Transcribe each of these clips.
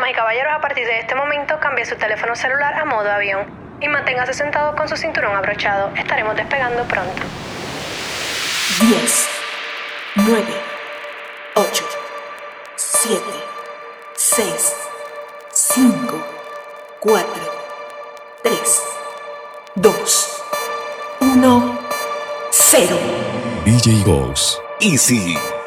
Damas y caballeros, a partir de este momento cambie su teléfono celular a modo avión y manténgase sentado con su cinturón abrochado. Estaremos despegando pronto. 10, 9, 8, 7, 6, 5, 4, 3, 2, 1, 0. DJ Ghost. Easy.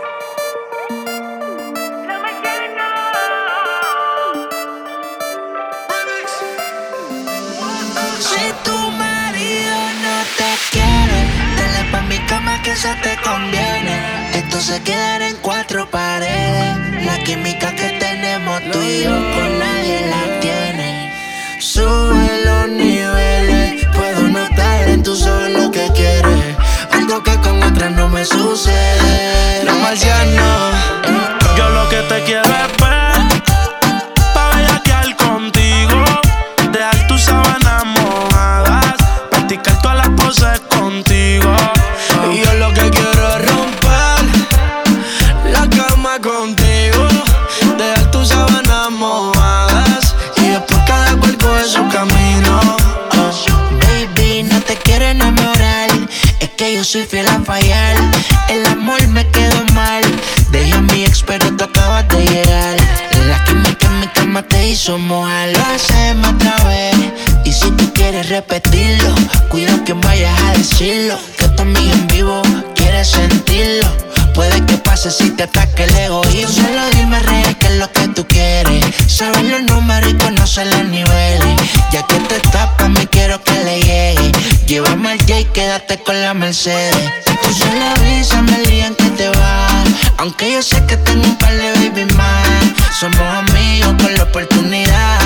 Me sucede. No marciano, yo lo que te quiero es te ataque el egoísmo. Solo dime real qué es lo que tú quieres. Saber los números y conocer los niveles. Ya que te tapas, me quiero que le llegue. Llévame al J, quédate con la Mercedes. Tú solo avísame el día en que te vas. Aunque yo sé que tengo un par de baby más. Somos amigos con la oportunidad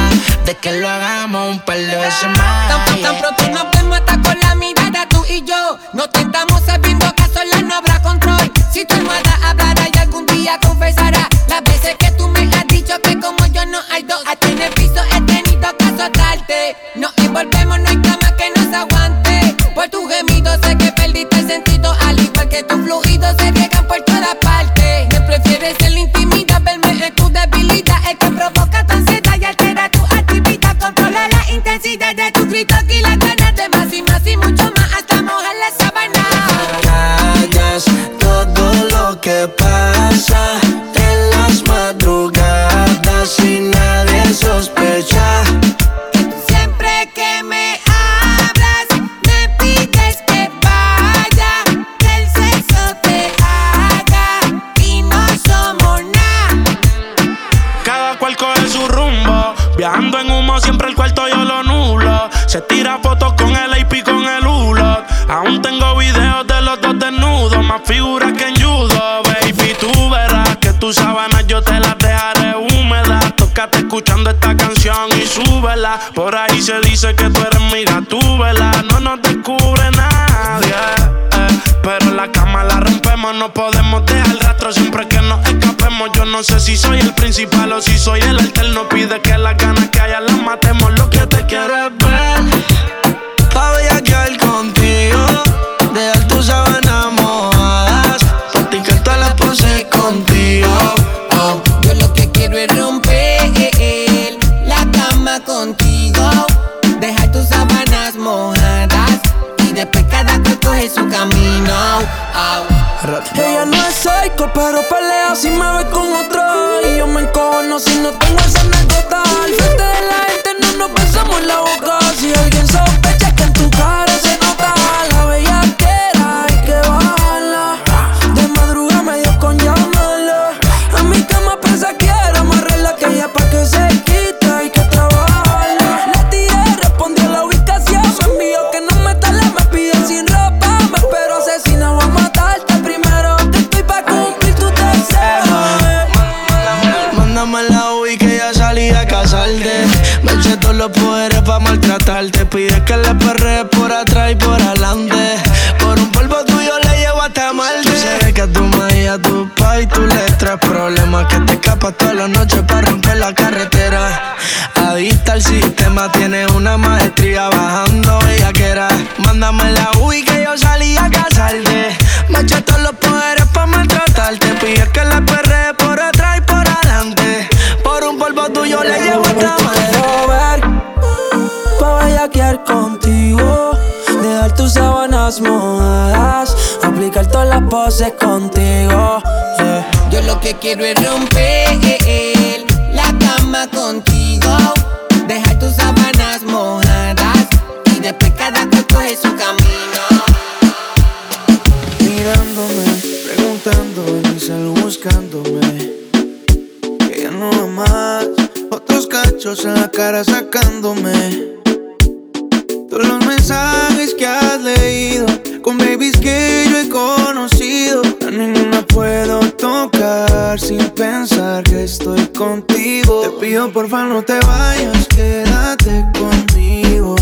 de que lo hagamos un par de veces más. Tan, tan pronto nos vemos hasta con la mirada tú y yo. No te estamos sabiendo que a solas no habrá control. Si tu almohada hablará y algún día confesará las veces que tú me has dicho que como yo no hay dos. A ti en el piso he tenido que azotarte. Nos envolvemos, no hay cama que nos aguante. Por tu gemido sé que perdiste el sentido. Al igual que tus fluidos Más figuras que en judo Baby. Tú verás que tus sábanas yo te las dejaré húmedas. Tócate escuchando esta canción y súbela. Por ahí se dice que tú eres mi gatúbela. No nos descubre nadie eh, Pero la cama la rompemos. No podemos dejar rastro siempre que nos escapemos. Yo no sé si soy el principal o si soy el alterno. Pide que las ganas que haya las matemos. Lo que te quiero contigo. Dejar tus sábanas mojadas. Aplicar todas las poses contigo. Yeah. Yo lo que quiero es romper la cama contigo. Dejar tus sábanas mojadas. Y después cada cual coge su camino. Mirándome, preguntándome, salgo buscándome. Que ya no va más. Otros cachos en la cara sacándome todos los mensajes que has leído, con babies que yo he conocido, a ninguna puedo tocar sin pensar que estoy contigo. Te pido porfa no te vayas, quédate conmigo.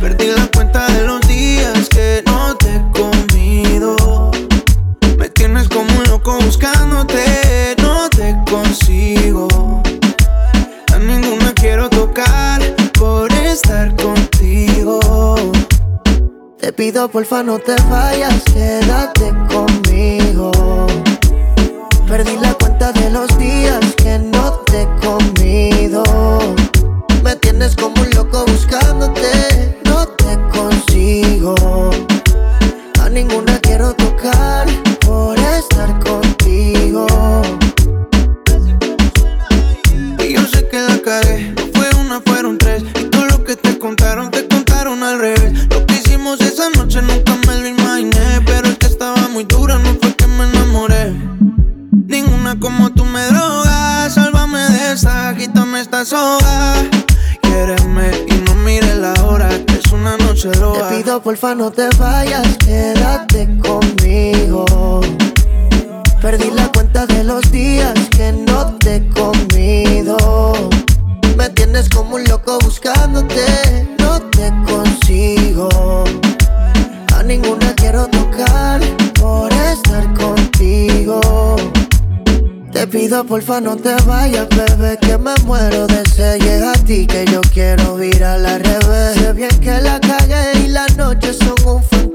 Perdí la cuenta de los días que no te he comido. Me tienes como un loco buscándote, no te consigo. A ninguna quiero tocar por estar. Te pido porfa no te vayas, quédate conmigo. Perdí la cuenta de los quítame esta soga. Quiéreme y no mires la hora, que es una noche Te loca. pido porfa no te vayas, quédate conmigo. Perdí la cuenta de los días que no te he comido. Me tienes como un loco buscándote, no te consigo. A ninguna quiero tocar por estar contigo. Te pido porfa no te vayas, bebé, que me muero de sed. Llega a ti que yo quiero ir a la revés. Sé bien que la cagué y las noches son un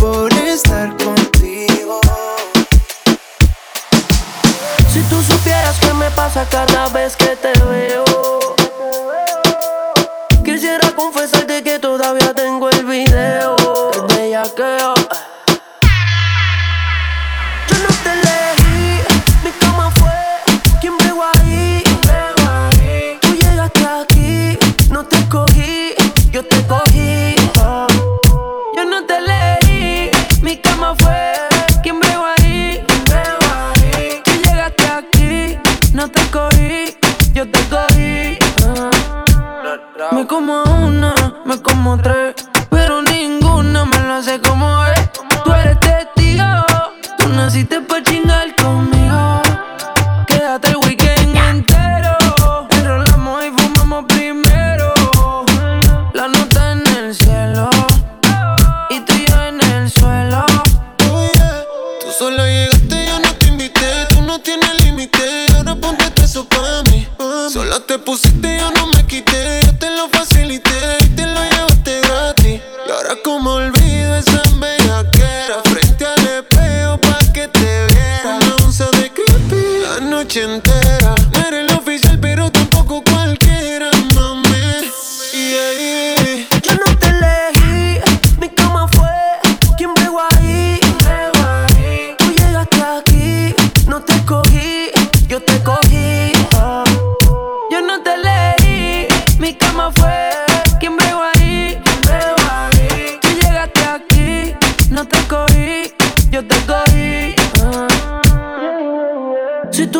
por estar contigo. Si tú supieras qué me pasa cada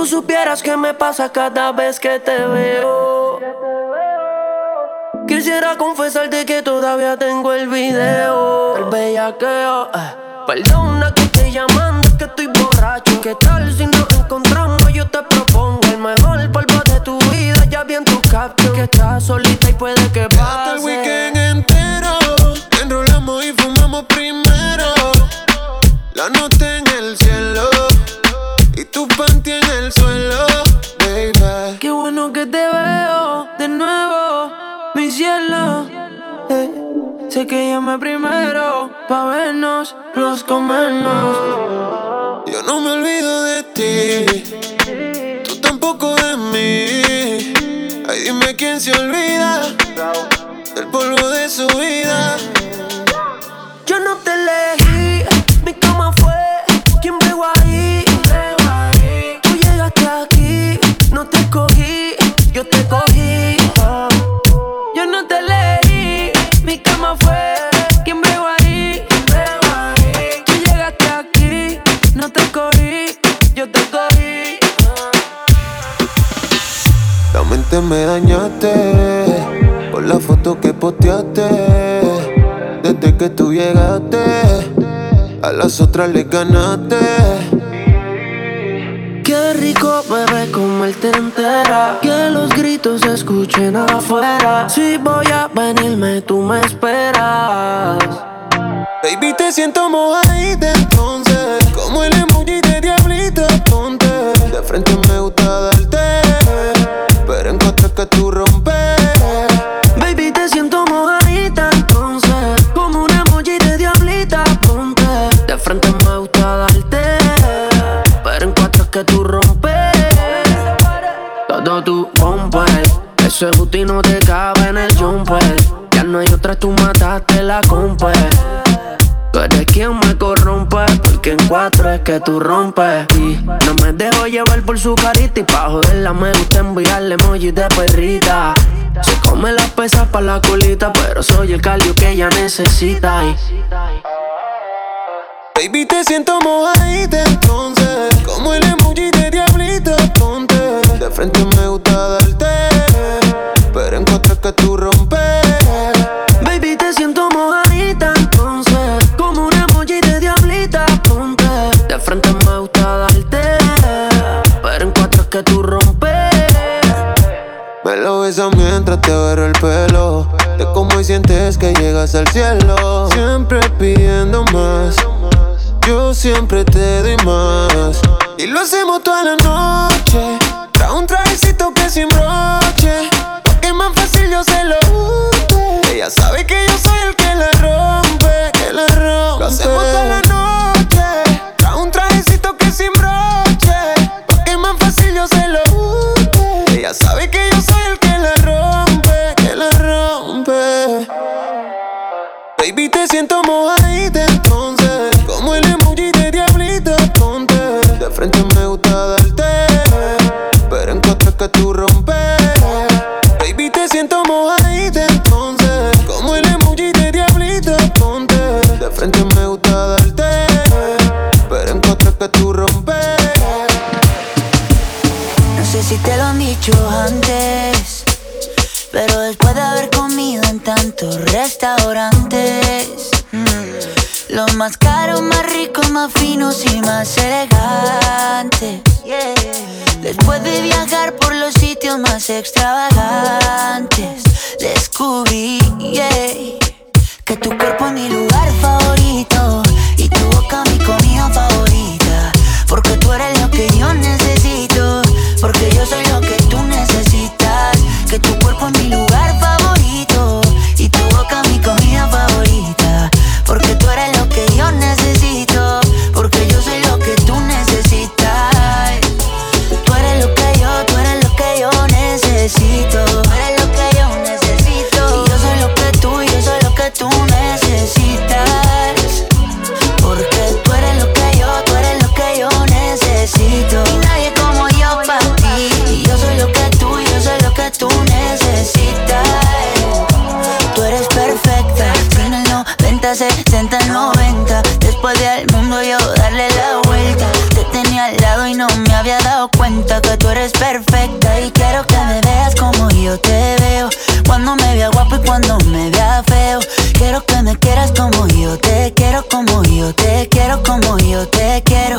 tú supieras qué me pasa cada vez que te veo. Quisiera confesarte que todavía tengo el video. El bellaqueo. Eh. Perdona que estoy llamando, que estoy borracho. ¿Qué tal si nos encontramos? Yo te propongo el mejor polvo de tu vida. Ya vi en tu caption que estás solita y puede que pase. el weekend entero. Enrolamos y fumamos primero. La noche sé que llamé primero pa' vernos, los comernos. Yo no me olvido de ti, tú tampoco de mí. Ay, dime quién se olvida del polvo de su vida. Yo no te elegí, mi cama fue quien bregó ahí. Tú llegaste aquí, no te cogí, yo te cogí. Mente me dañaste por la foto que posteaste. Desde que tú llegaste, a las otras les ganaste. Qué rico, bebé, comerte entera. Que los gritos se escuchen afuera. Si voy a venirme, tú me esperas. Baby, te siento mojadita entonces Como el emoji de diablito, ponte De frente me gusta Pero en que tú rompes. Y no me dejo llevar por su carita y pa' joderla me gusta enviarle emojis de perrita. Se come las pesas pa' la colita, pero soy el calio que ella necesita. Baby, te siento mojadita entonces Como el emoji de diablito, ponte De frente me gusta darte Pero en cuatro es que tú rompes sientes que llegas al cielo. Siempre pidiendo más. Yo siempre te doy más. Y lo hacemos toda la noche. Trae un trajecito que sin broche. Porque es más fácil yo se lo unte. Ella sabe que yo había dado cuenta que tú eres perfecta. Y quiero que me veas como yo te veo. Cuando me vea guapo y cuando me vea feo. Quiero que me quieras como yo te quiero, como yo te quiero, como yo te quiero.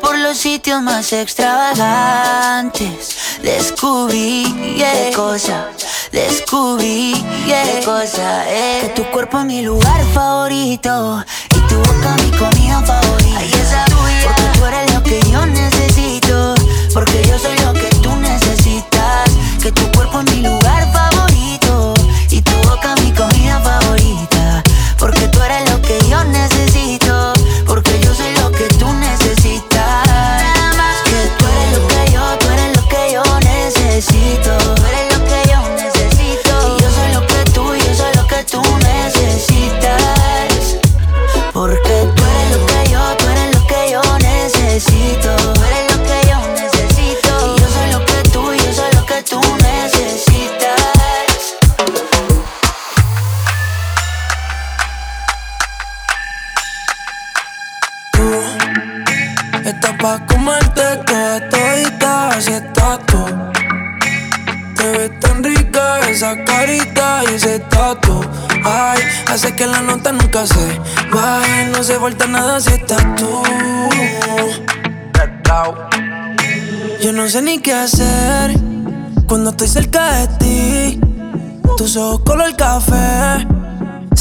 por los sitios más extravagantes, descubrí qué cosa, descubrí qué cosa es que tu cuerpo es mi lugar favorito y tu boca mi comida favorita. Ay, esa porque tú eres lo que yo necesito, porque yo soy lo que tú necesitas, que tu cuerpo es mi lugar favorito y tu boca mi comida favorita, porque tú eres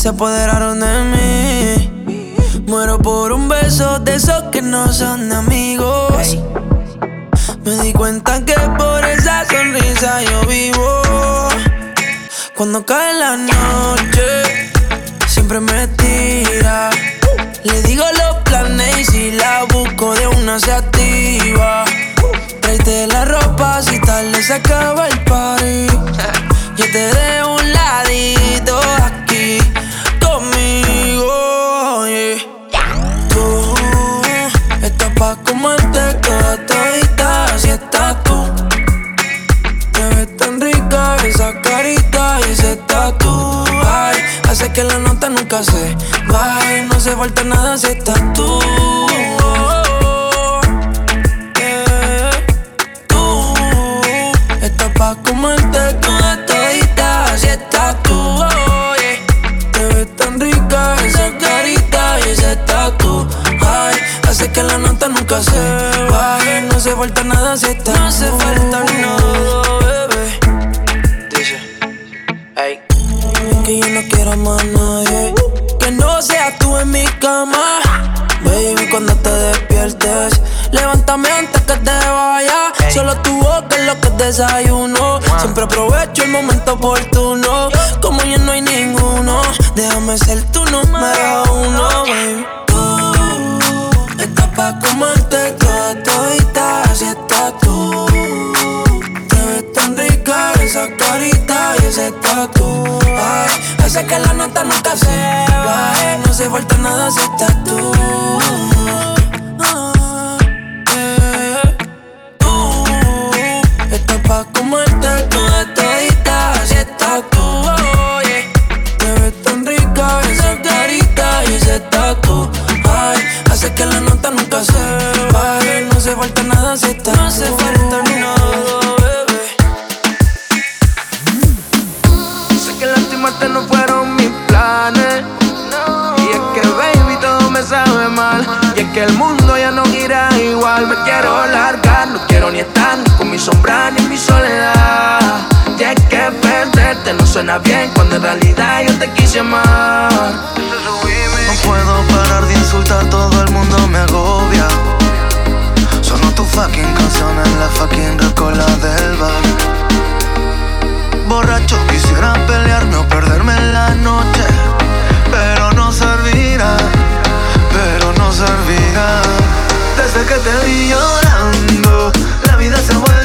se apoderaron de mí. Muero por un beso de esos que no son amigos. Me di cuenta que por esa sonrisa yo vivo. Cuando cae la noche, siempre me tira. Le digo los planes y si la busco de una se activa. Tráete la ropa si tarde se acaba el party. Se falta nada si estás tú. Yeah. Tú estás pa' comerte toda todita, así estás tú. oh, yeah. Te ves tan rica esa carita y ese tatu. Ay, hace que la nota nunca se baje. No se falta nada si está. No hace falta nada, bebé. Dice, hey. Que yo no quiero más mi cama. Baby, cuando te despiertes, levántame antes que te vaya. Solo tu boca es lo que desayuno. Siempre aprovecho el momento oportuno. Como ya no hay ninguno, déjame ser tu número uno, baby. Tú estás pa' comerte toda todita, así estás tú. Te ves tan rica esa carita y ese tatu. Hace que la nota nunca se baje. No se falta nada si estás tú. que el mundo ya no gira igual. Me quiero largar, no quiero ni estar con mi sombra ni mi soledad. Y es que perderte no suena bien cuando en realidad yo te quise amar. No puedo parar de insultar, todo el mundo me agobia. Sonó tu fucking canción en la fucking recola del bar. Borracho quisiera pelearme o perderme en la noche, pero no servirá. Desde que te vi llorando, la vida se ha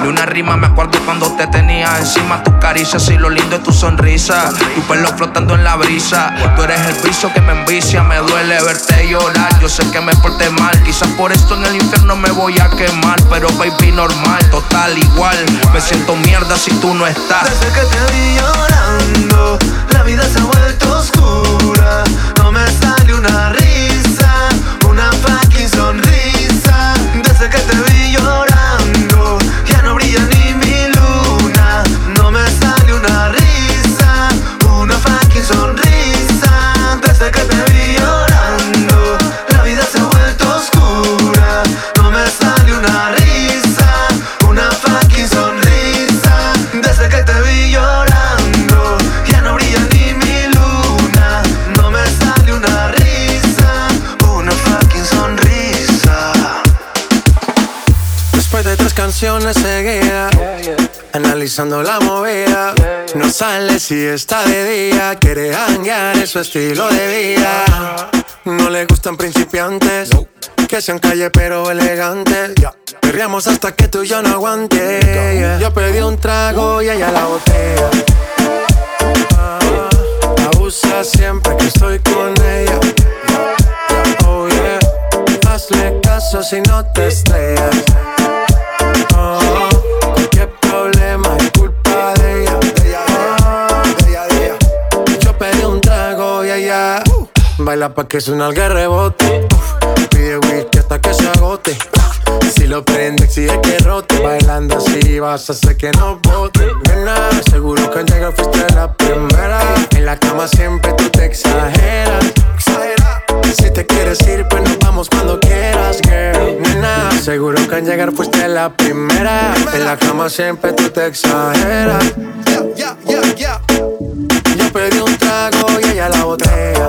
ni una rima. Me acuerdo cuando te tenía encima tus caricias y lo lindo es tu sonrisa. Tu pelo flotando en la brisa. Tú eres el piso que me envicia. Me duele verte llorar. Yo sé que me porté mal. Quizás por esto en el infierno me voy a quemar. Pero baby, normal, total, igual. Me siento mierda si tú no estás. Desde que te vi llorando, la vida se ha vuelto oscura. No me sale una risa, la movida, no sale si está de día, quiere hanguear, es su estilo de vida. No le gustan principiantes, que sean calle pero elegantes. Perreamos hasta que tú y yo no aguante. Yo pedí un trago y ella la botella. Ah, Abusa siempre que estoy con ella. Oh yeah, hazle caso si no te estrellas. Baila pa' que suena el rebote. Pide whisky hasta que se agote. Si lo prende, exige que rote. Bailando así vas a hacer que no bote. Nena, seguro que al llegar fuiste la primera. En la cama siempre tú te exageras. Exagera. Si te quieres ir, pues nos vamos cuando quieras, girl. Nena, seguro que al llegar fuiste la primera. En la cama siempre tú te exageras. Yo pedí un trago y ella la botella.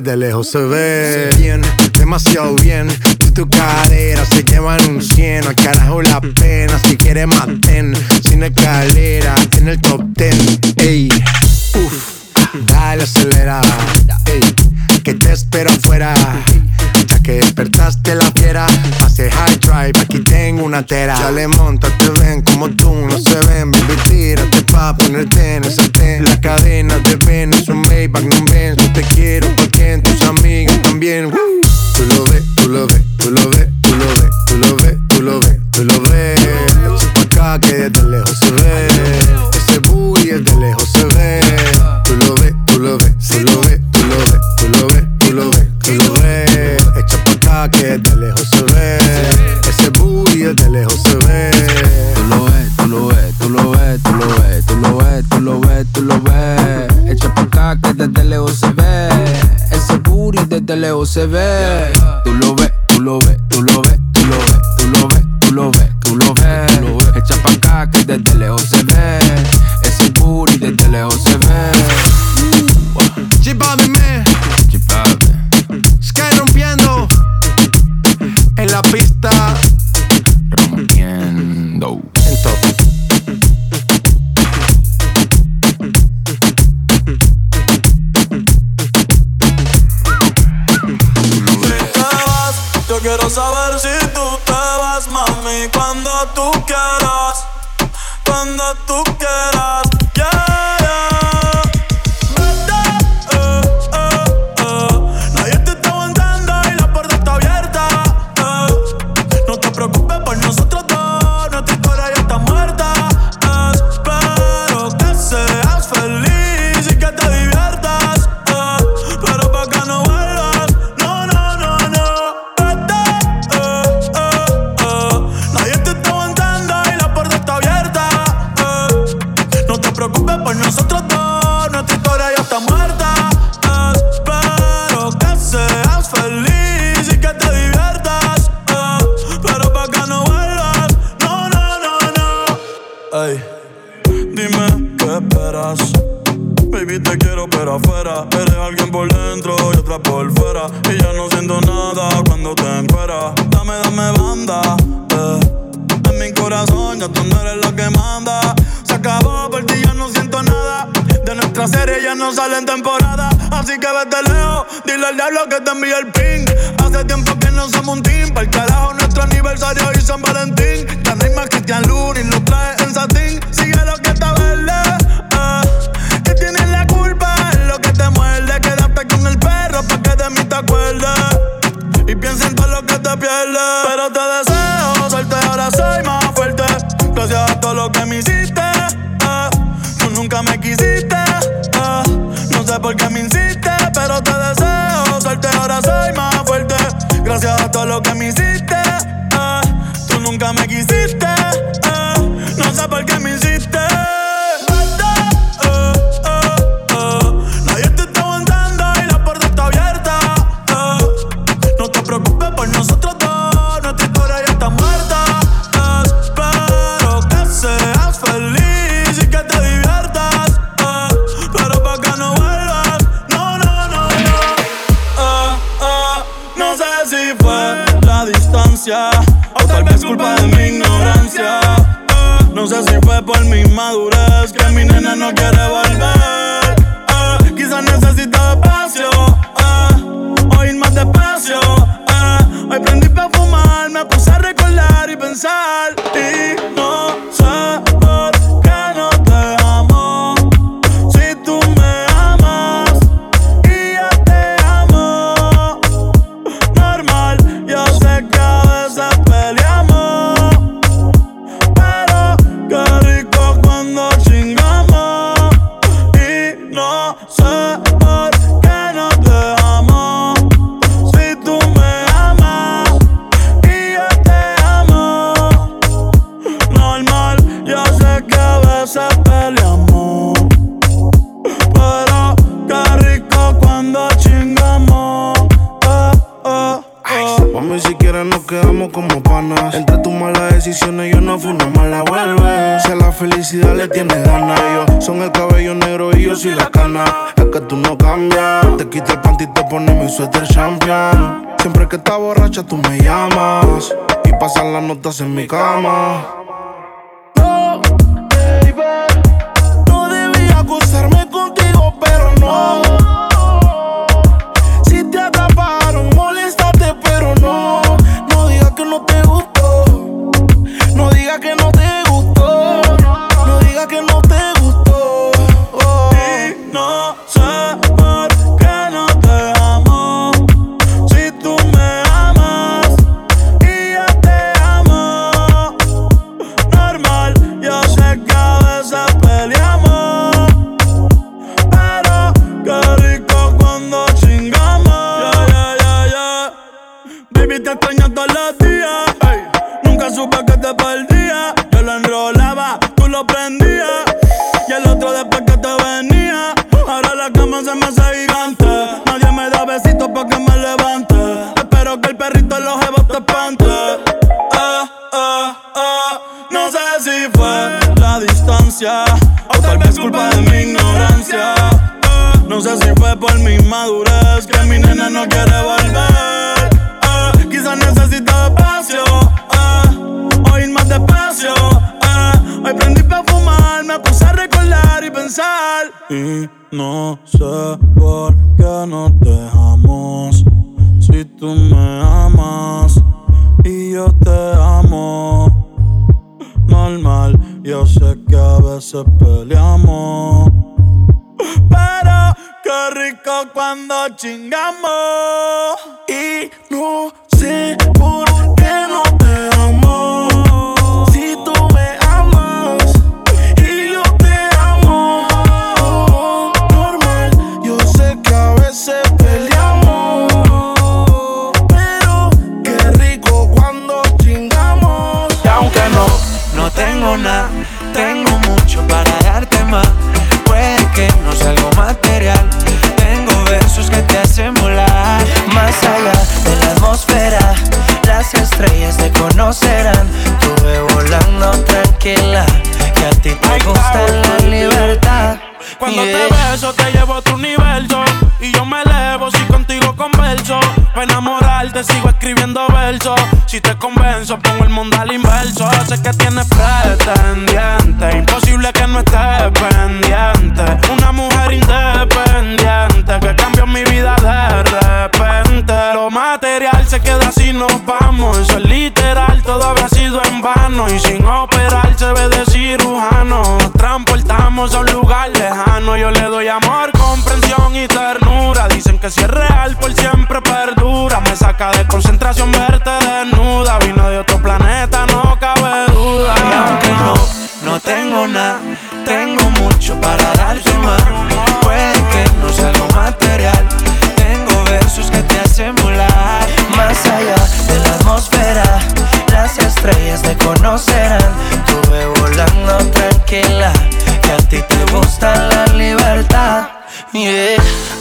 booty de lejos se ve. Bien, demasiado bien. Y tu cadera se llevan un cien. Al carajo la pena. Si quieres maten. Sin escalera en el top ten. Ey, uff, dale acelera. Ey, que te espero afuera. Despertaste la fiera, pase high drive, aquí tengo una tera. Ya le monta, te ven como tú, no se ven, baby, tírate pa' ponerte en el sartén. La cadena de ven, es un Maybach, no ven, yo te quiero porque tus amigas también. Tú lo ves, tú lo ves, tú lo ves, tú lo ves, tú lo ves, tú lo ves, tú lo ves. Echa pa' acá que desde lejos se ve. Ese booty desde lejos se ve. Tú lo ves, tú lo ves, tú lo ves, tú lo ves, tú lo ves, tú lo ves, tú lo ves. Que desde lejos se ve. Ese booty desde lejos se ve. Tú lo ves, tú lo ves, tú lo ves, tú lo ves, tú lo ves, tú lo ves, tú lo ves. Echa pa' acá que desde lejos se ve. Ese booty desde lejos se ve. Tú lo ves, tú lo ves, tú lo ves, tú lo ves, tú lo ves, tú lo ves, tú lo ves. Echa pa' acá que desde lejos se ve. Ese booty desde lejos se ve. G-Bobby, man. la pista. Rompiendo. Yo quiero saber si tú te vas, mami, cuando tú quieras, cuando tú quieras. En mi cama. no te dejamos. Si tú me amas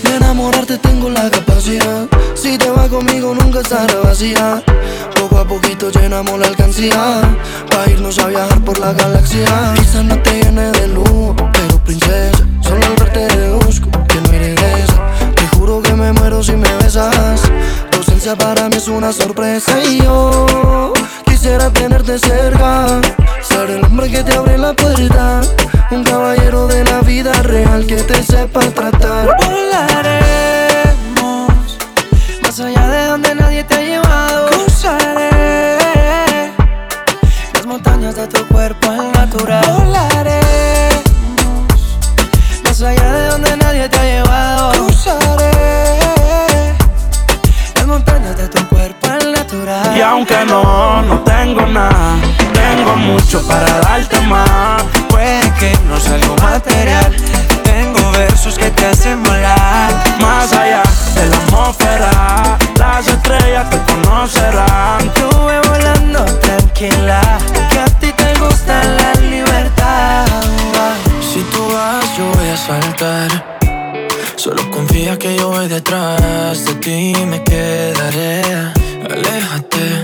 De enamorarte tengo la capacidad. Si te vas conmigo nunca estará vacía. Poco a poquito llenamos la alcancía. Pa' irnos a viajar por la galaxia. Quizás no te llene de luz, pero princesa. Solo al verte deduzco que no regresa. Te juro que me muero si me besas. Tu ausencia para mí es una sorpresa. Y yo quisiera tenerte cerca. Ser el hombre que te abre la puerta. Un caballero de la vida real que te sepa tratar. Volaremos más allá de donde nadie te ha llevado. Cruzaré las montañas de tu cuerpo al natural. Volaremos más allá de donde nadie te ha llevado. Cruzaré las montañas de tu cuerpo al natural. Y aunque no, no tengo nada Tengo mucho para darte más Puede que no sea algo material. Tengo versos que te hacen volar. Más allá de la atmósfera Las estrellas te conocerán Estuve volando tranquila, que a ti te gusta la libertad. Si tú vas, yo voy a saltar. Solo confía que yo voy detrás de ti me quedaré. Aléjate,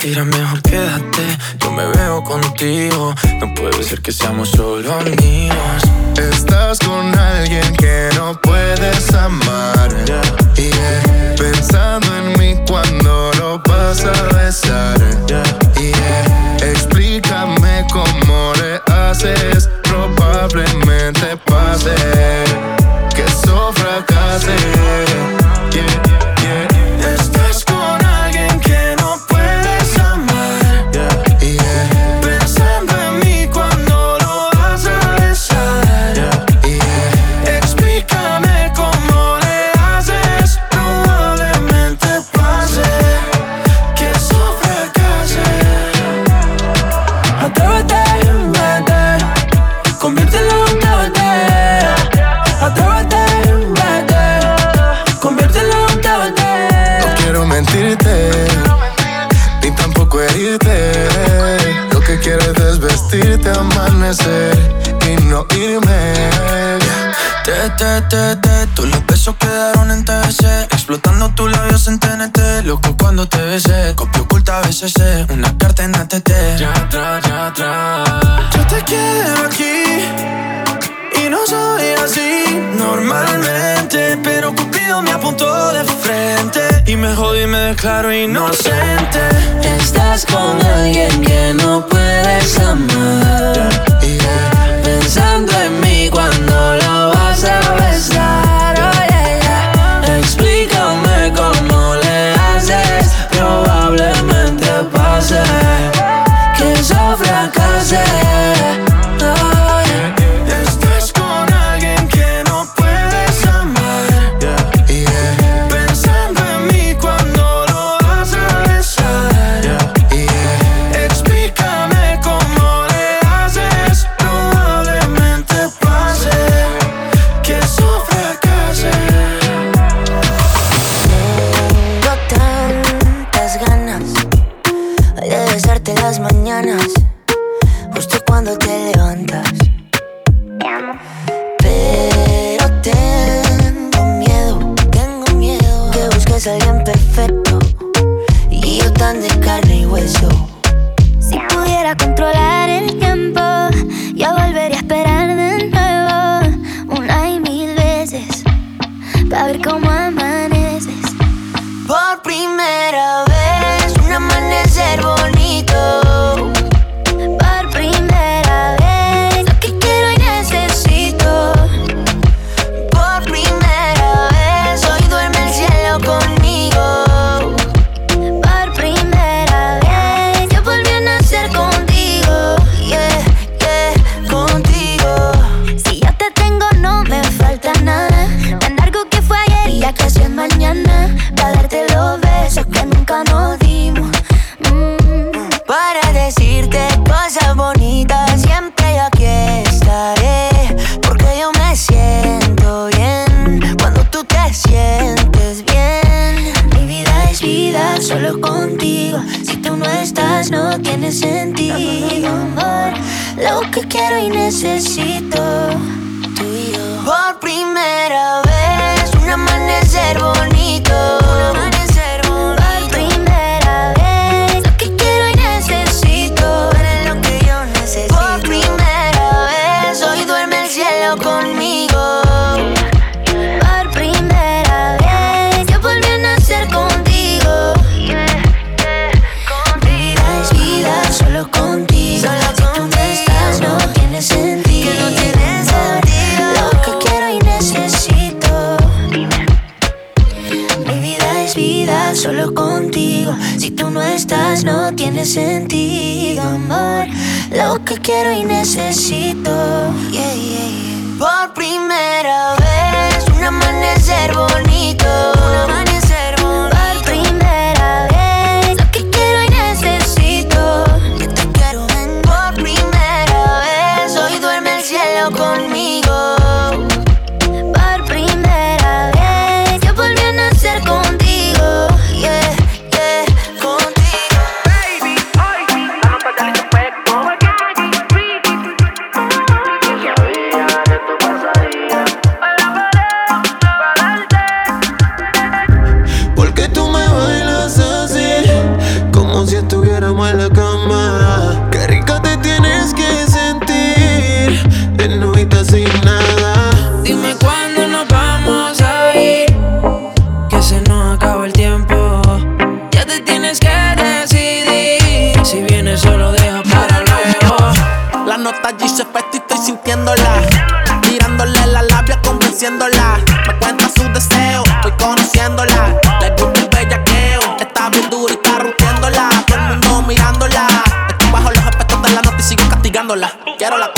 mentira, mejor quédate. Yo me veo contigo, no puede ser que seamos solo amigos. Estás con alguien que no puedes amar. Yeah. Pensando en mí cuando lo vas a besar. Yeah. Explícame cómo le haces. Probablemente pase que eso fracase. Declaro inocente quiero y necesito. Castigándola. Quiero la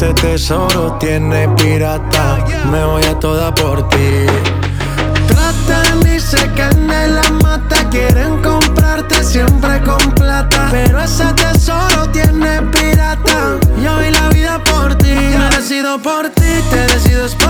ese tesoro tiene pirata. Me voy a toda por ti. Tratan, dice que en la mata quieren comprarte siempre con plata. Pero ese tesoro tiene pirata. Yo vi la vida por ti. Me decido por ti, te decido por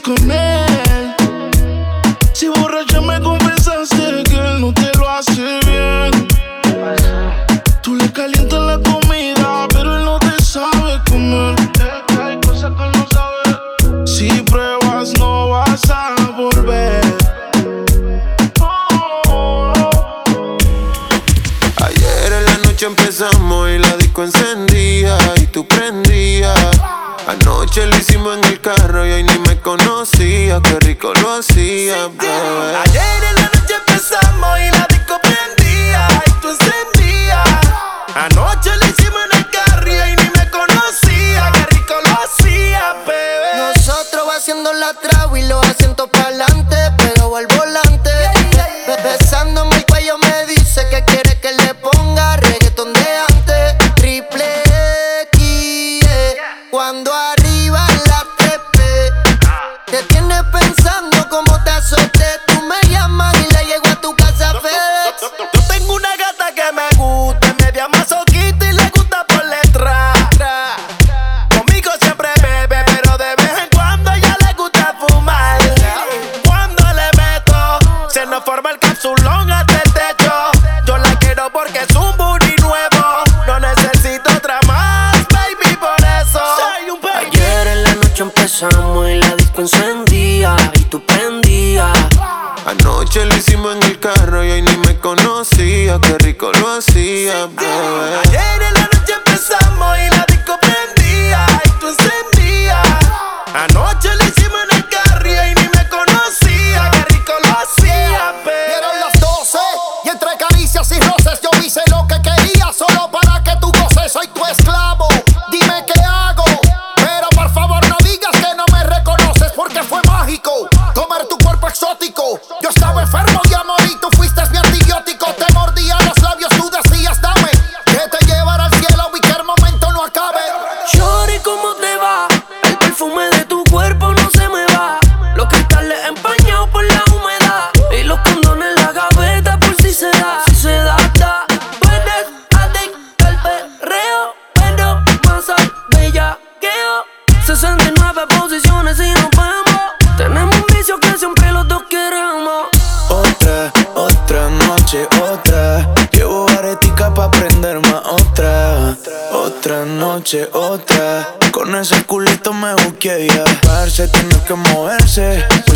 come él. rico lo hacía, bebé. Ah, ayer en la noche empezamos y la disco prendía y tú encendías. Anoche le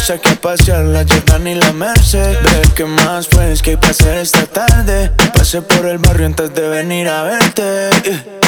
saqué a pasear la Jordan y la Merced. Ve que más pues que hay para hacer esta tarde. Pasé por el barrio antes de venir a verte.